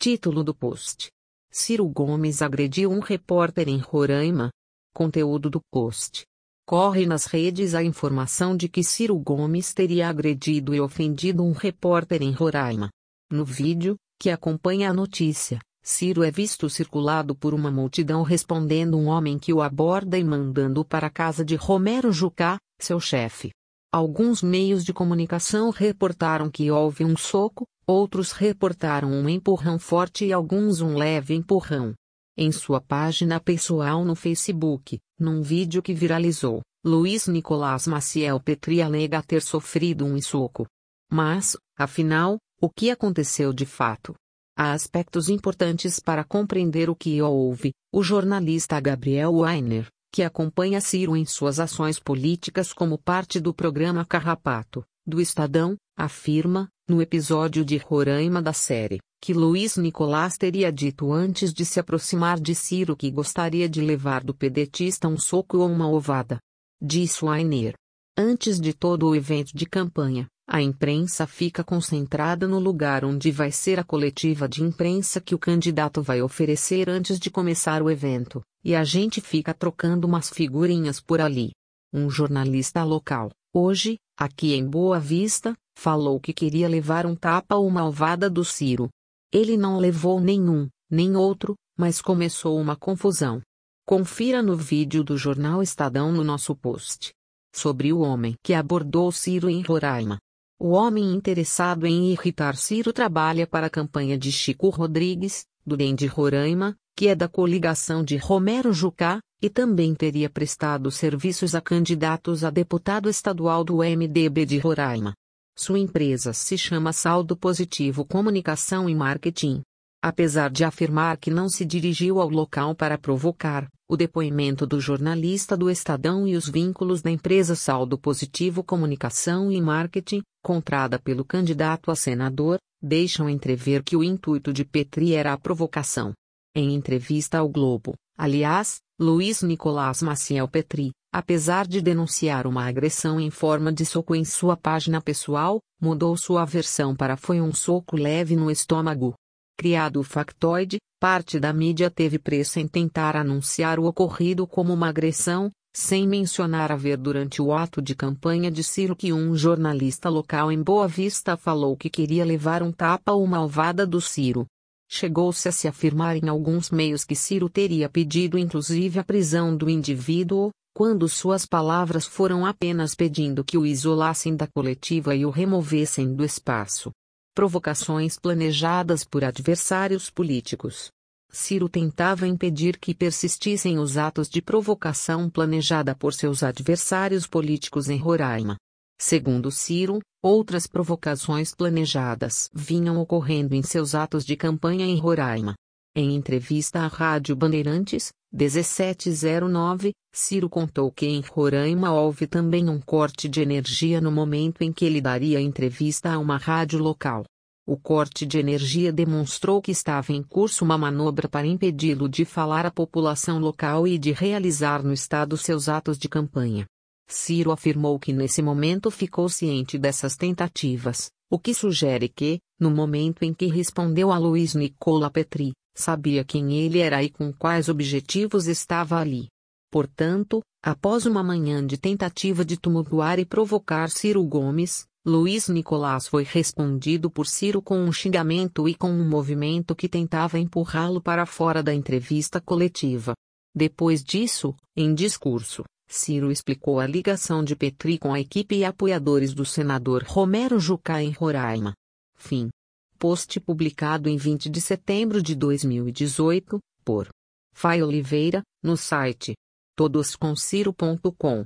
Título do post. Ciro Gomes agrediu um repórter em Roraima. Conteúdo do post. Corre nas redes a informação de que Ciro Gomes teria agredido e ofendido um repórter em Roraima. No vídeo, que acompanha a notícia, Ciro é visto circulado por uma multidão respondendo um homem que o aborda e mandando-o para a casa de Romero Jucá, seu chefe. Alguns meios de comunicação reportaram que houve um soco, outros reportaram um empurrão forte e alguns um leve empurrão. Em sua página pessoal no Facebook, num vídeo que viralizou, Luiz Nicolás Maciel Petri alega ter sofrido um soco. Mas, afinal, o que aconteceu de fato? Há aspectos importantes para compreender o que houve. O jornalista Gabriel Weiner, que acompanha Ciro em suas ações políticas como parte do programa Carrapato, do Estadão, afirma, no episódio de Roraima da série, que Luiz Nicolás teria dito antes de se aproximar de Ciro que gostaria de levar do pedetista um soco ou uma ovada. Disse Weiner. Antes de todo o evento de campanha, a imprensa fica concentrada no lugar onde vai ser a coletiva de imprensa que o candidato vai oferecer antes de começar o evento, e a gente fica trocando umas figurinhas por ali. Um jornalista local, hoje, aqui em Boa Vista, falou que queria levar um tapa ou uma ovada do Ciro. Ele não levou nenhum, nem outro, mas começou uma confusão. Confira no vídeo do jornal Estadão no nosso post. Sobre o homem que abordou Ciro em Roraima. O homem interessado em irritar Ciro trabalha para a campanha de Chico Rodrigues, do DEM de Roraima, que é da coligação de Romero Jucá, e também teria prestado serviços a candidatos a deputado estadual do MDB de Roraima. Sua empresa se chama Saldo Positivo Comunicação e Marketing. Apesar de afirmar que não se dirigiu ao local para provocar, o depoimento do jornalista do Estadão e os vínculos da empresa Saldo Positivo Comunicação e Marketing, contrada pelo candidato a senador, deixam entrever que o intuito de Petri era a provocação. Em entrevista ao Globo, aliás, Luiz Nicolás Maciel Petri, apesar de denunciar uma agressão em forma de soco em sua página pessoal, mudou sua versão para foi um soco leve no estômago. Criado o factoide, parte da mídia teve pressa em tentar anunciar o ocorrido como uma agressão, sem mencionar haver durante o ato de campanha de Ciro que um jornalista local em Boa Vista falou que queria levar um tapa ou uma alvada do Ciro. Chegou-se a se afirmar em alguns meios que Ciro teria pedido inclusive a prisão do indivíduo, quando suas palavras foram apenas pedindo que o isolassem da coletiva e o removessem do espaço provocações planejadas por adversários políticos. Ciro tentava impedir que persistissem os atos de provocação planejada por seus adversários políticos em Roraima. Segundo Ciro, outras provocações planejadas vinham ocorrendo em seus atos de campanha em Roraima. Em entrevista à Rádio Bandeirantes, 1709, Ciro contou que em Roraima houve também um corte de energia no momento em que ele daria entrevista a uma rádio local. O corte de energia demonstrou que estava em curso uma manobra para impedi-lo de falar à população local e de realizar no estado seus atos de campanha. Ciro afirmou que nesse momento ficou ciente dessas tentativas, o que sugere que, no momento em que respondeu a Luiz Nicola Petri, sabia quem ele era e com quais objetivos estava ali. Portanto, após uma manhã de tentativa de tumultuar e provocar Ciro Gomes, Luiz Nicolás foi respondido por Ciro com um xingamento e com um movimento que tentava empurrá-lo para fora da entrevista coletiva. Depois disso, em discurso, Ciro explicou a ligação de Petri com a equipe e apoiadores do senador Romero Jucá em Roraima. Fim. Post publicado em 20 de setembro de 2018, por Fai Oliveira, no site todoscomciro.com.